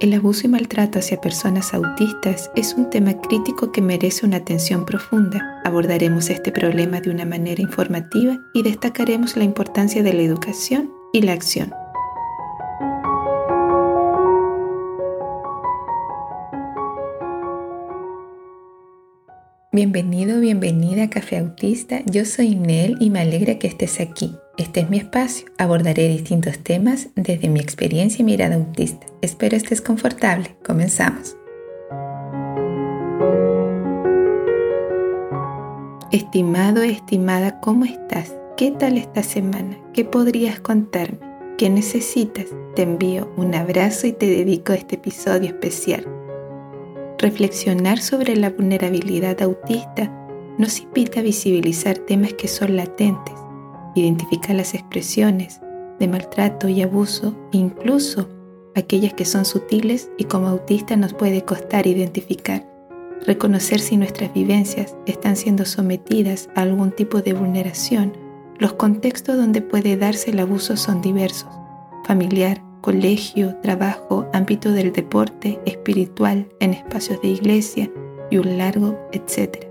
El abuso y maltrato hacia personas autistas es un tema crítico que merece una atención profunda. Abordaremos este problema de una manera informativa y destacaremos la importancia de la educación y la acción. Bienvenido, bienvenida a Café Autista. Yo soy Nel y me alegra que estés aquí. Este es mi espacio. Abordaré distintos temas desde mi experiencia y mirada autista. Espero estés confortable. Comenzamos. Estimado, estimada, ¿cómo estás? ¿Qué tal esta semana? ¿Qué podrías contarme? ¿Qué necesitas? Te envío un abrazo y te dedico este episodio especial. Reflexionar sobre la vulnerabilidad autista nos invita a visibilizar temas que son latentes, identificar las expresiones de maltrato y abuso, incluso aquellas que son sutiles y como autista nos puede costar identificar, reconocer si nuestras vivencias están siendo sometidas a algún tipo de vulneración. Los contextos donde puede darse el abuso son diversos, familiar, colegio, trabajo, ámbito del deporte, espiritual, en espacios de iglesia y un largo, etcétera.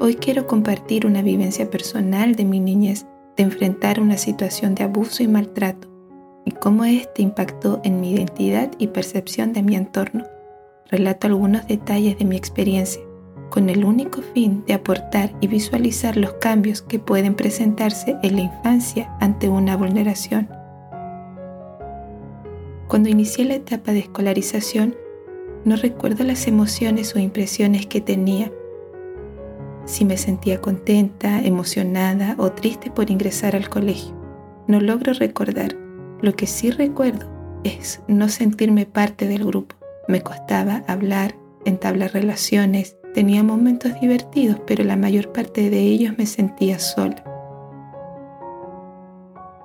Hoy quiero compartir una vivencia personal de mi niñez de enfrentar una situación de abuso y maltrato y cómo este impactó en mi identidad y percepción de mi entorno. Relato algunos detalles de mi experiencia con el único fin de aportar y visualizar los cambios que pueden presentarse en la infancia ante una vulneración cuando inicié la etapa de escolarización, no recuerdo las emociones o impresiones que tenía. Si me sentía contenta, emocionada o triste por ingresar al colegio. No logro recordar. Lo que sí recuerdo es no sentirme parte del grupo. Me costaba hablar, entablar relaciones, tenía momentos divertidos, pero la mayor parte de ellos me sentía sola.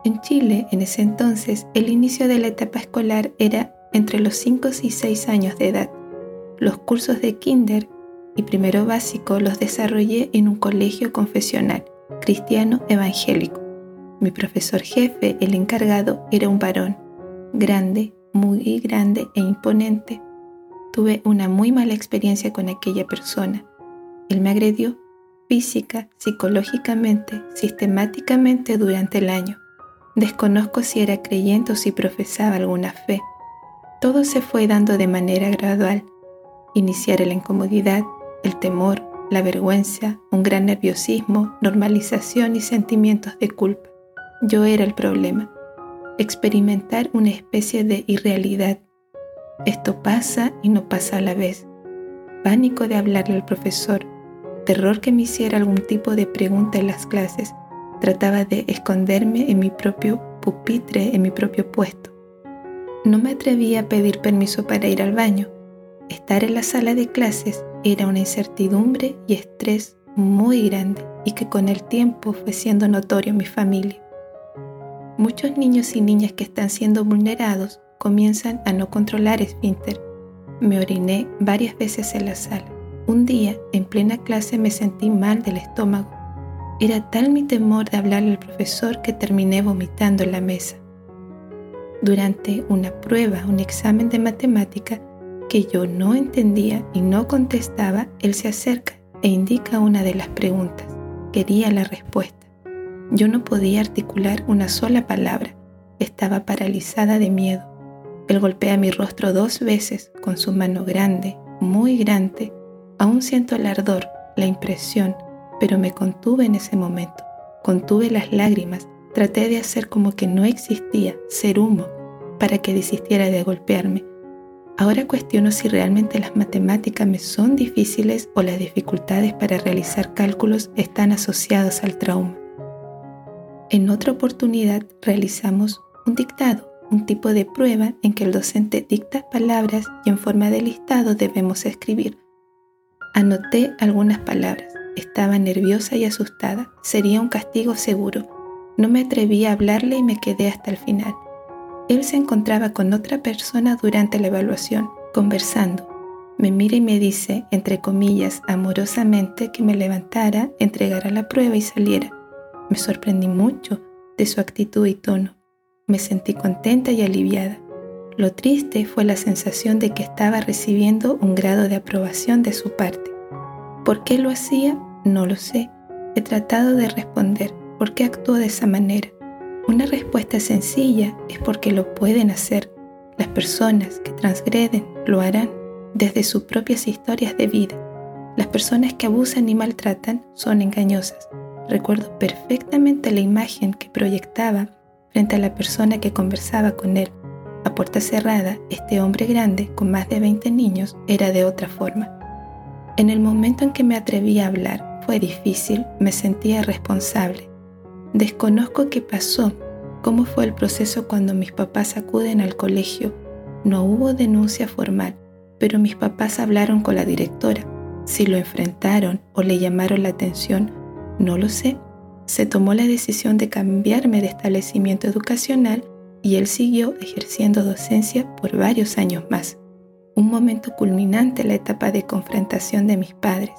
En Chile, en ese entonces, el inicio de la etapa escolar era entre los 5 y 6 años de edad. Los cursos de kinder y primero básico los desarrollé en un colegio confesional, cristiano evangélico. Mi profesor jefe, el encargado, era un varón, grande, muy grande e imponente. Tuve una muy mala experiencia con aquella persona. Él me agredió física, psicológicamente, sistemáticamente durante el año. Desconozco si era creyente o si profesaba alguna fe. Todo se fue dando de manera gradual. Iniciar la incomodidad, el temor, la vergüenza, un gran nerviosismo, normalización y sentimientos de culpa. Yo era el problema. Experimentar una especie de irrealidad. Esto pasa y no pasa a la vez. Pánico de hablarle al profesor. Terror que me hiciera algún tipo de pregunta en las clases Trataba de esconderme en mi propio pupitre, en mi propio puesto. No me atrevía a pedir permiso para ir al baño. Estar en la sala de clases era una incertidumbre y estrés muy grande y que con el tiempo fue siendo notorio en mi familia. Muchos niños y niñas que están siendo vulnerados comienzan a no controlar esfínter. Me oriné varias veces en la sala. Un día, en plena clase, me sentí mal del estómago era tal mi temor de hablarle al profesor que terminé vomitando en la mesa. Durante una prueba, un examen de matemática que yo no entendía y no contestaba, él se acerca e indica una de las preguntas. Quería la respuesta. Yo no podía articular una sola palabra. Estaba paralizada de miedo. Él golpea mi rostro dos veces con su mano grande, muy grande. Aún siento el ardor, la impresión, pero me contuve en ese momento. Contuve las lágrimas, traté de hacer como que no existía, ser humo, para que desistiera de golpearme. Ahora cuestiono si realmente las matemáticas me son difíciles o las dificultades para realizar cálculos están asociados al trauma. En otra oportunidad realizamos un dictado, un tipo de prueba en que el docente dicta palabras y en forma de listado debemos escribir. Anoté algunas palabras. Estaba nerviosa y asustada. Sería un castigo seguro. No me atreví a hablarle y me quedé hasta el final. Él se encontraba con otra persona durante la evaluación, conversando. Me mira y me dice, entre comillas, amorosamente, que me levantara, entregara la prueba y saliera. Me sorprendí mucho de su actitud y tono. Me sentí contenta y aliviada. Lo triste fue la sensación de que estaba recibiendo un grado de aprobación de su parte. ¿Por qué lo hacía? No lo sé. He tratado de responder por qué actuó de esa manera. Una respuesta sencilla es porque lo pueden hacer. Las personas que transgreden lo harán desde sus propias historias de vida. Las personas que abusan y maltratan son engañosas. Recuerdo perfectamente la imagen que proyectaba frente a la persona que conversaba con él a puerta cerrada, este hombre grande, con más de 20 niños, era de otra forma. En el momento en que me atreví a hablar, fue difícil, me sentía responsable. Desconozco qué pasó, cómo fue el proceso cuando mis papás acuden al colegio. No hubo denuncia formal, pero mis papás hablaron con la directora. Si lo enfrentaron o le llamaron la atención, no lo sé. Se tomó la decisión de cambiarme de establecimiento educacional y él siguió ejerciendo docencia por varios años más, un momento culminante en la etapa de confrontación de mis padres.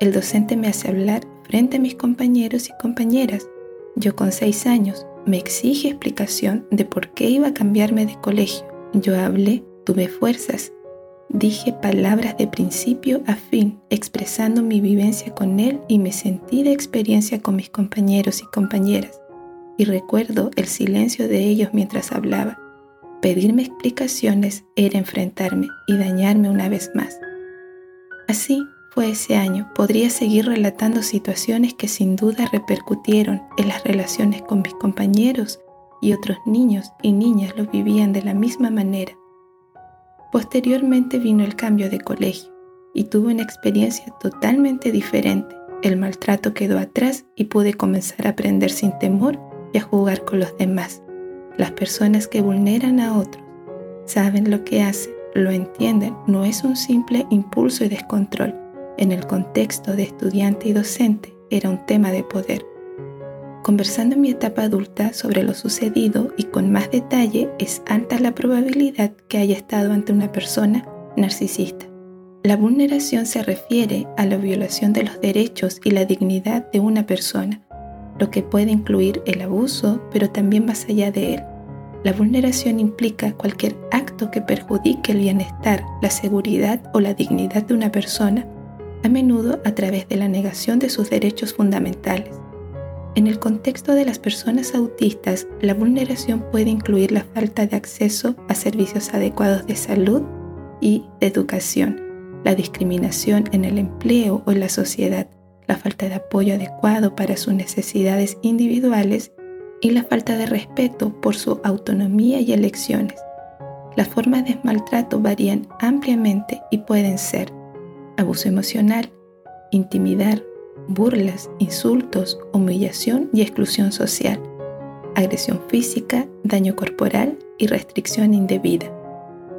El docente me hace hablar frente a mis compañeros y compañeras. Yo con seis años me exige explicación de por qué iba a cambiarme de colegio. Yo hablé, tuve fuerzas, dije palabras de principio a fin, expresando mi vivencia con él y me sentí de experiencia con mis compañeros y compañeras y recuerdo el silencio de ellos mientras hablaba. Pedirme explicaciones era enfrentarme y dañarme una vez más. Así fue ese año. Podría seguir relatando situaciones que sin duda repercutieron en las relaciones con mis compañeros y otros niños y niñas lo vivían de la misma manera. Posteriormente vino el cambio de colegio y tuve una experiencia totalmente diferente. El maltrato quedó atrás y pude comenzar a aprender sin temor y a jugar con los demás. Las personas que vulneran a otros saben lo que hacen, lo entienden, no es un simple impulso y descontrol. En el contexto de estudiante y docente era un tema de poder. Conversando en mi etapa adulta sobre lo sucedido y con más detalle, es alta la probabilidad que haya estado ante una persona narcisista. La vulneración se refiere a la violación de los derechos y la dignidad de una persona, lo que puede incluir el abuso, pero también más allá de él. La vulneración implica cualquier acto que perjudique el bienestar, la seguridad o la dignidad de una persona, a menudo a través de la negación de sus derechos fundamentales. En el contexto de las personas autistas, la vulneración puede incluir la falta de acceso a servicios adecuados de salud y de educación, la discriminación en el empleo o en la sociedad, la falta de apoyo adecuado para sus necesidades individuales y la falta de respeto por su autonomía y elecciones. Las formas de maltrato varían ampliamente y pueden ser abuso emocional, intimidar, burlas, insultos, humillación y exclusión social, agresión física, daño corporal y restricción indebida,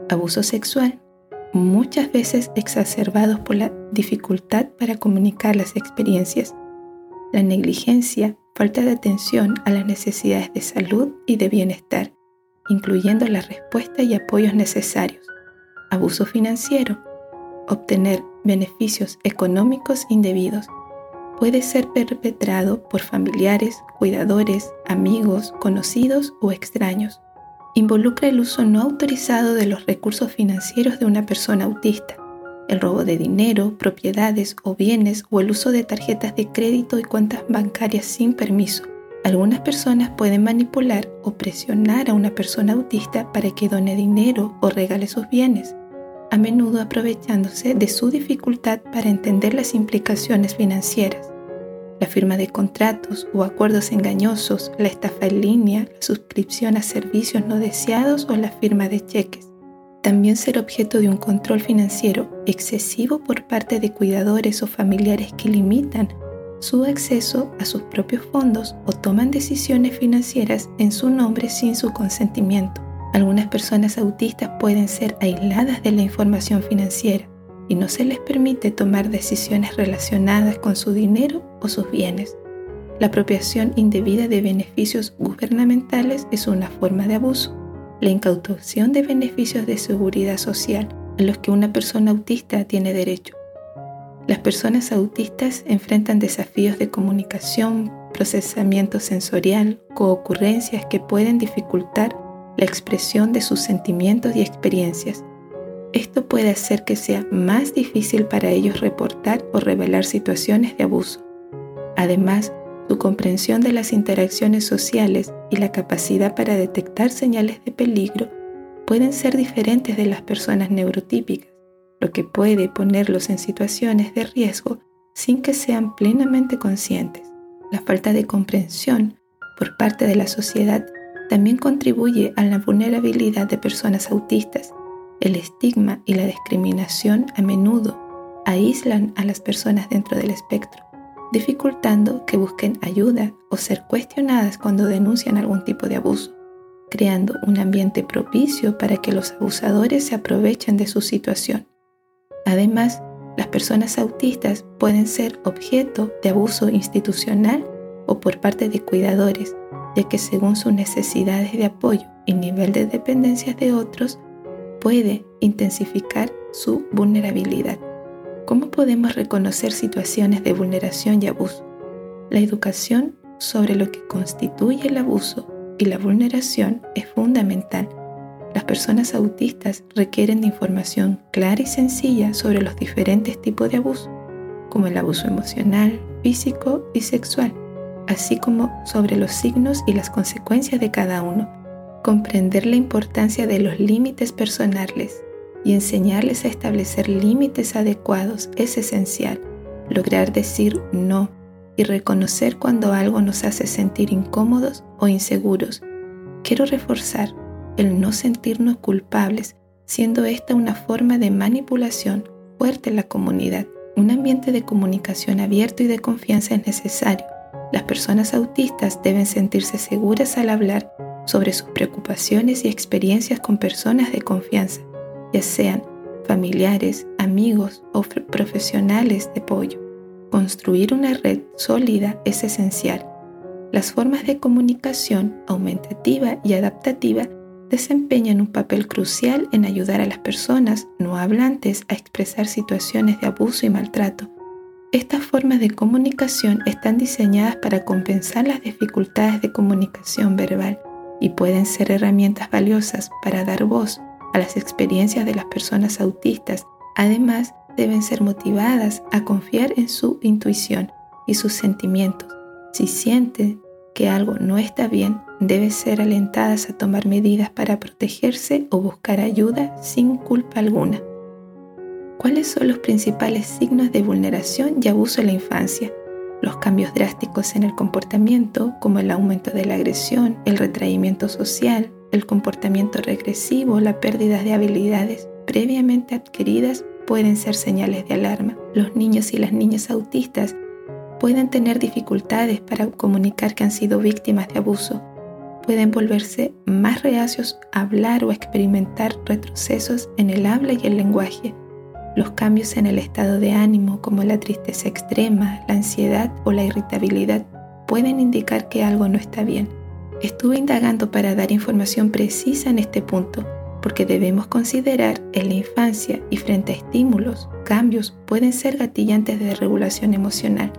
abuso sexual, muchas veces exacerbados por la dificultad para comunicar las experiencias, la negligencia, falta de atención a las necesidades de salud y de bienestar, incluyendo la respuesta y apoyos necesarios, abuso financiero, obtener beneficios económicos indebidos, puede ser perpetrado por familiares, cuidadores, amigos, conocidos o extraños. Involucra el uso no autorizado de los recursos financieros de una persona autista, el robo de dinero, propiedades o bienes o el uso de tarjetas de crédito y cuentas bancarias sin permiso. Algunas personas pueden manipular o presionar a una persona autista para que done dinero o regale sus bienes, a menudo aprovechándose de su dificultad para entender las implicaciones financieras la firma de contratos o acuerdos engañosos, la estafa en línea, la suscripción a servicios no deseados o la firma de cheques. También ser objeto de un control financiero excesivo por parte de cuidadores o familiares que limitan su acceso a sus propios fondos o toman decisiones financieras en su nombre sin su consentimiento. Algunas personas autistas pueden ser aisladas de la información financiera y no se les permite tomar decisiones relacionadas con su dinero o sus bienes. La apropiación indebida de beneficios gubernamentales es una forma de abuso. La incautación de beneficios de seguridad social a los que una persona autista tiene derecho. Las personas autistas enfrentan desafíos de comunicación, procesamiento sensorial, coocurrencias que pueden dificultar la expresión de sus sentimientos y experiencias. Esto puede hacer que sea más difícil para ellos reportar o revelar situaciones de abuso. Además, su comprensión de las interacciones sociales y la capacidad para detectar señales de peligro pueden ser diferentes de las personas neurotípicas, lo que puede ponerlos en situaciones de riesgo sin que sean plenamente conscientes. La falta de comprensión por parte de la sociedad también contribuye a la vulnerabilidad de personas autistas. El estigma y la discriminación a menudo aíslan a las personas dentro del espectro, dificultando que busquen ayuda o ser cuestionadas cuando denuncian algún tipo de abuso, creando un ambiente propicio para que los abusadores se aprovechen de su situación. Además, las personas autistas pueden ser objeto de abuso institucional o por parte de cuidadores, ya que según sus necesidades de apoyo y nivel de dependencias de otros, puede intensificar su vulnerabilidad. ¿Cómo podemos reconocer situaciones de vulneración y abuso? La educación sobre lo que constituye el abuso y la vulneración es fundamental. Las personas autistas requieren de información clara y sencilla sobre los diferentes tipos de abuso, como el abuso emocional, físico y sexual así como sobre los signos y las consecuencias de cada uno, comprender la importancia de los límites personales y enseñarles a establecer límites adecuados es esencial. Lograr decir no y reconocer cuando algo nos hace sentir incómodos o inseguros. Quiero reforzar el no sentirnos culpables, siendo esta una forma de manipulación fuerte en la comunidad. Un ambiente de comunicación abierto y de confianza es necesario las personas autistas deben sentirse seguras al hablar sobre sus preocupaciones y experiencias con personas de confianza, ya sean familiares, amigos o profesionales de apoyo. Construir una red sólida es esencial. Las formas de comunicación aumentativa y adaptativa desempeñan un papel crucial en ayudar a las personas no hablantes a expresar situaciones de abuso y maltrato estas formas de comunicación están diseñadas para compensar las dificultades de comunicación verbal y pueden ser herramientas valiosas para dar voz a las experiencias de las personas autistas. Además, deben ser motivadas a confiar en su intuición y sus sentimientos. Si sienten que algo no está bien, deben ser alentadas a tomar medidas para protegerse o buscar ayuda sin culpa alguna. ¿Cuáles son los principales signos de vulneración y abuso en la infancia? Los cambios drásticos en el comportamiento, como el aumento de la agresión, el retraimiento social, el comportamiento regresivo, la pérdida de habilidades previamente adquiridas pueden ser señales de alarma. Los niños y las niñas autistas pueden tener dificultades para comunicar que han sido víctimas de abuso. Pueden volverse más reacios a hablar o experimentar retrocesos en el habla y el lenguaje los cambios en el estado de ánimo como la tristeza extrema, la ansiedad o la irritabilidad pueden indicar que algo no está bien. Estuve indagando para dar información precisa en este punto porque debemos considerar en la infancia y frente a estímulos, cambios pueden ser gatillantes de regulación emocional.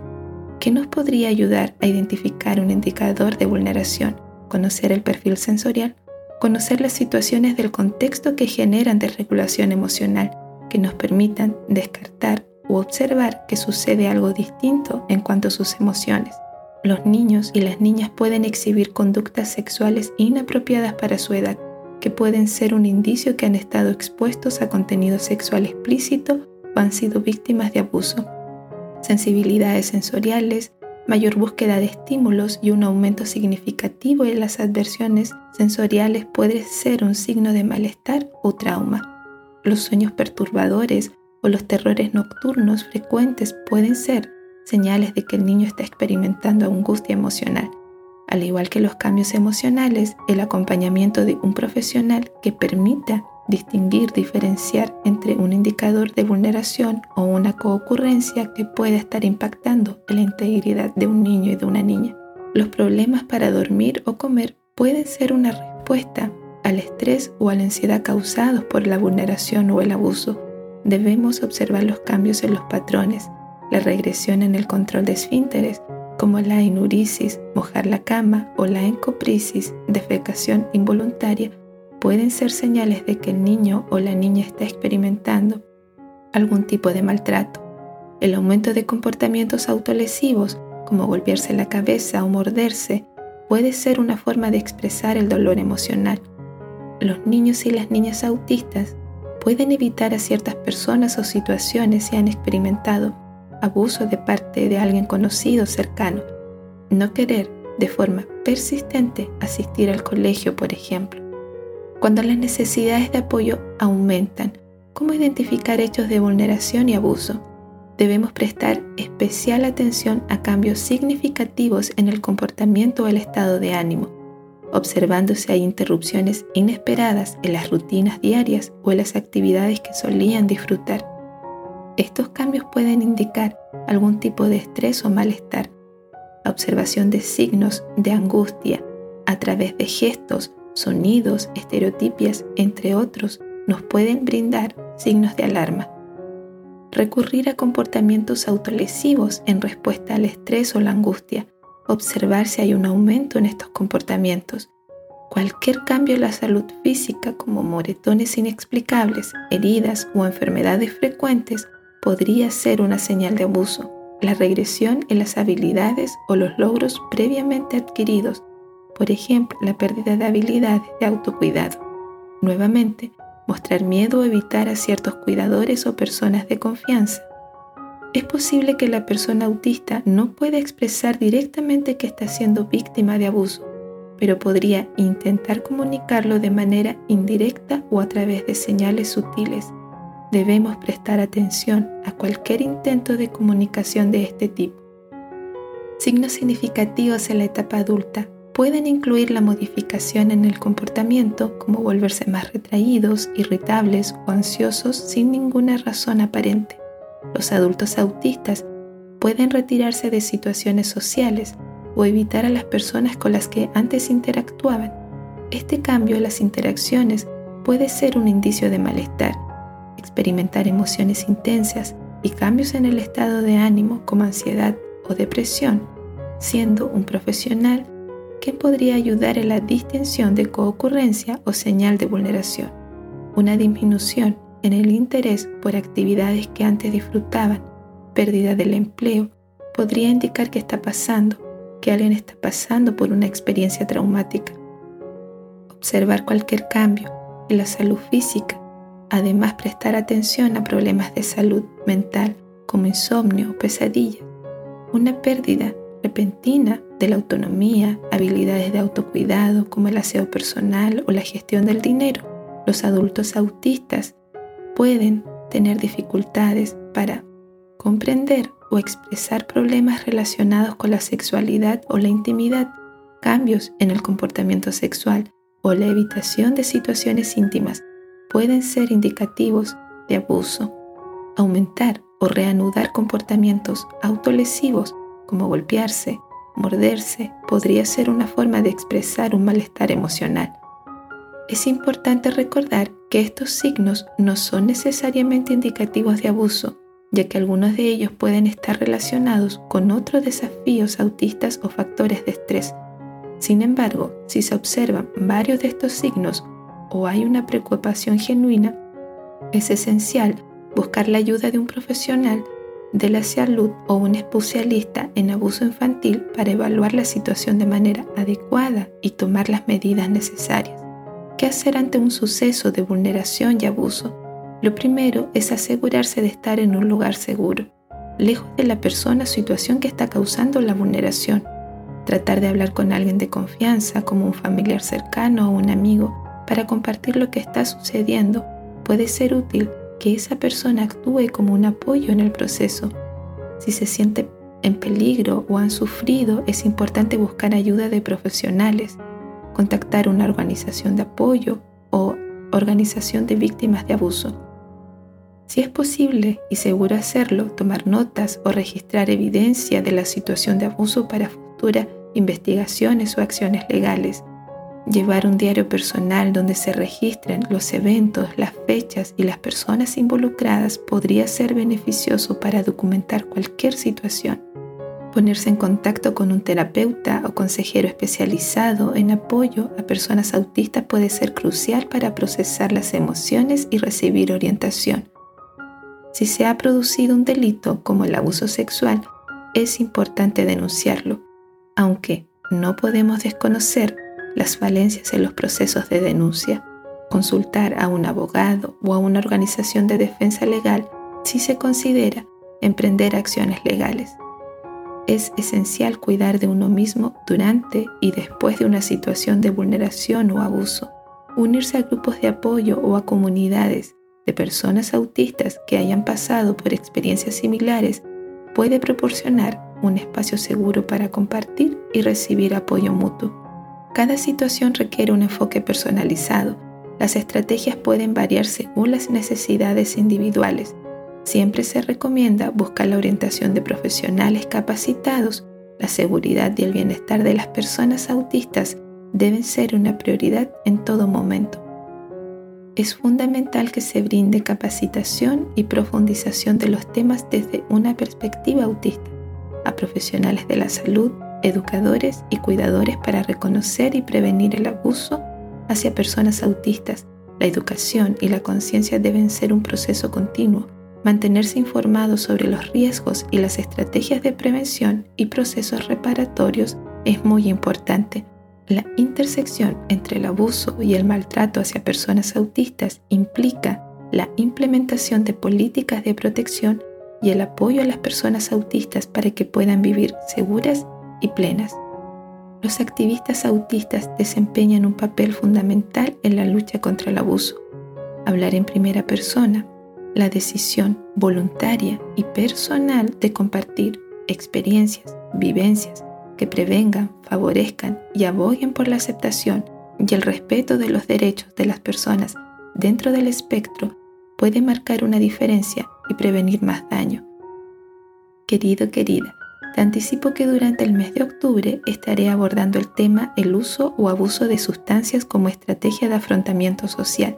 ¿Qué nos podría ayudar a identificar un indicador de vulneración? Conocer el perfil sensorial, conocer las situaciones del contexto que generan desregulación emocional que nos permitan descartar u observar que sucede algo distinto en cuanto a sus emociones. Los niños y las niñas pueden exhibir conductas sexuales inapropiadas para su edad, que pueden ser un indicio que han estado expuestos a contenido sexual explícito o han sido víctimas de abuso. Sensibilidades sensoriales, mayor búsqueda de estímulos y un aumento significativo en las adversiones sensoriales puede ser un signo de malestar o trauma. Los sueños perturbadores o los terrores nocturnos frecuentes pueden ser señales de que el niño está experimentando angustia emocional. Al igual que los cambios emocionales, el acompañamiento de un profesional que permita distinguir, diferenciar entre un indicador de vulneración o una coocurrencia que pueda estar impactando la integridad de un niño y de una niña. Los problemas para dormir o comer pueden ser una respuesta al estrés o a la ansiedad causados por la vulneración o el abuso, debemos observar los cambios en los patrones, la regresión en el control de esfínteres, como la inurisis, mojar la cama, o la encoprisis, defecación involuntaria, pueden ser señales de que el niño o la niña está experimentando algún tipo de maltrato. El aumento de comportamientos autolesivos, como golpearse la cabeza o morderse, puede ser una forma de expresar el dolor emocional. Los niños y las niñas autistas pueden evitar a ciertas personas o situaciones si han experimentado abuso de parte de alguien conocido o cercano. No querer de forma persistente asistir al colegio, por ejemplo. Cuando las necesidades de apoyo aumentan, ¿cómo identificar hechos de vulneración y abuso? Debemos prestar especial atención a cambios significativos en el comportamiento o el estado de ánimo, observando si hay interrupciones inesperadas en las rutinas diarias o en las actividades que solían disfrutar. Estos cambios pueden indicar algún tipo de estrés o malestar. La observación de signos de angustia a través de gestos, sonidos, estereotipias, entre otros, nos pueden brindar signos de alarma. Recurrir a comportamientos autolesivos en respuesta al estrés o la angustia. Observar si hay un aumento en estos comportamientos. Cualquier cambio en la salud física como moretones inexplicables, heridas o enfermedades frecuentes podría ser una señal de abuso. La regresión en las habilidades o los logros previamente adquiridos por ejemplo, la pérdida de habilidades de autocuidado. Nuevamente, mostrar miedo o evitar a ciertos cuidadores o personas de confianza. Es posible que la persona autista no pueda expresar directamente que está siendo víctima de abuso, pero podría intentar comunicarlo de manera indirecta o a través de señales sutiles. Debemos prestar atención a cualquier intento de comunicación de este tipo. Signos significativos en la etapa adulta pueden incluir la modificación en el comportamiento, como volverse más retraídos, irritables o ansiosos sin ninguna razón aparente. Los adultos autistas pueden retirarse de situaciones sociales o evitar a las personas con las que antes interactuaban. Este cambio en las interacciones puede ser un indicio de malestar, experimentar emociones intensas y cambios en el estado de ánimo como ansiedad o depresión. Siendo un profesional, que podría ayudar en la distinción de coocurrencia o señal de vulneración. Una disminución en el interés por actividades que antes disfrutaban, pérdida del empleo, podría indicar que está pasando, que alguien está pasando por una experiencia traumática. Observar cualquier cambio en la salud física, además prestar atención a problemas de salud mental como insomnio o pesadillas, una pérdida repentina de la autonomía, habilidades de autocuidado como el aseo personal o la gestión del dinero. Los adultos autistas pueden tener dificultades para comprender o expresar problemas relacionados con la sexualidad o la intimidad, cambios en el comportamiento sexual o la evitación de situaciones íntimas pueden ser indicativos de abuso. Aumentar o reanudar comportamientos autolesivos como golpearse, morderse, podría ser una forma de expresar un malestar emocional. Es importante recordar que estos signos no son necesariamente indicativos de abuso, ya que algunos de ellos pueden estar relacionados con otros desafíos autistas o factores de estrés. Sin embargo, si se observan varios de estos signos o hay una preocupación genuina, es esencial buscar la ayuda de un profesional de la salud o un especialista en abuso infantil para evaluar la situación de manera adecuada y tomar las medidas necesarias. ¿Qué hacer ante un suceso de vulneración y abuso? Lo primero es asegurarse de estar en un lugar seguro, lejos de la persona o situación que está causando la vulneración. Tratar de hablar con alguien de confianza, como un familiar cercano o un amigo, para compartir lo que está sucediendo puede ser útil que esa persona actúe como un apoyo en el proceso. Si se siente en peligro o han sufrido, es importante buscar ayuda de profesionales, contactar una organización de apoyo o organización de víctimas de abuso. Si es posible y seguro hacerlo, tomar notas o registrar evidencia de la situación de abuso para futuras investigaciones o acciones legales Llevar un diario personal donde se registren los eventos, las fechas y las personas involucradas podría ser beneficioso para documentar cualquier situación. Ponerse en contacto con un terapeuta o consejero especializado en apoyo a personas autistas puede ser crucial para procesar las emociones y recibir orientación. Si se ha producido un delito como el abuso sexual, es importante denunciarlo, aunque no podemos desconocer las falencias en los procesos de denuncia. Consultar a un abogado o a una organización de defensa legal si se considera emprender acciones legales. Es esencial cuidar de uno mismo durante y después de una situación de vulneración o abuso. Unirse a grupos de apoyo o a comunidades de personas autistas que hayan pasado por experiencias similares puede proporcionar un espacio seguro para compartir y recibir apoyo mutuo. Cada situación requiere un enfoque personalizado. Las estrategias pueden variar según las necesidades individuales. Siempre se recomienda buscar la orientación de profesionales capacitados. La seguridad y el bienestar de las personas autistas deben ser una prioridad en todo momento es fundamental que se brinde capacitación y profundización de los temas desde una perspectiva autista a profesionales de la salud, educadores y cuidadores para reconocer y prevenir el abuso hacia personas autistas. La educación y la conciencia deben ser un proceso continuo. Mantenerse informado sobre los riesgos y las estrategias de prevención y procesos reparatorios es muy importante la intersección entre el abuso y el maltrato hacia personas autistas implica la implementación de políticas de protección y el apoyo a las personas autistas para que puedan vivir seguras y plenas. Los activistas autistas desempeñan un papel fundamental en la lucha contra el abuso. Hablar en primera persona, la decisión voluntaria y personal de compartir experiencias, vivencias, que prevengan, favorezcan y aboguen por la aceptación y el respeto de los derechos de las personas dentro del espectro puede marcar una diferencia y prevenir más daño. Querido, querida, te anticipo que durante el mes de octubre estaré abordando el tema el uso o abuso de sustancias como estrategia de afrontamiento social.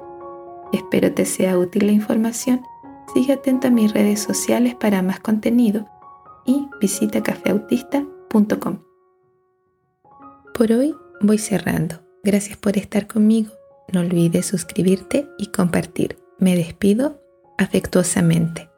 Espero te sea útil la información. Sigue atento a mis redes sociales para más contenido y visita cafeautista.com. Por hoy voy cerrando. Gracias por estar conmigo. No olvides suscribirte y compartir. Me despido afectuosamente.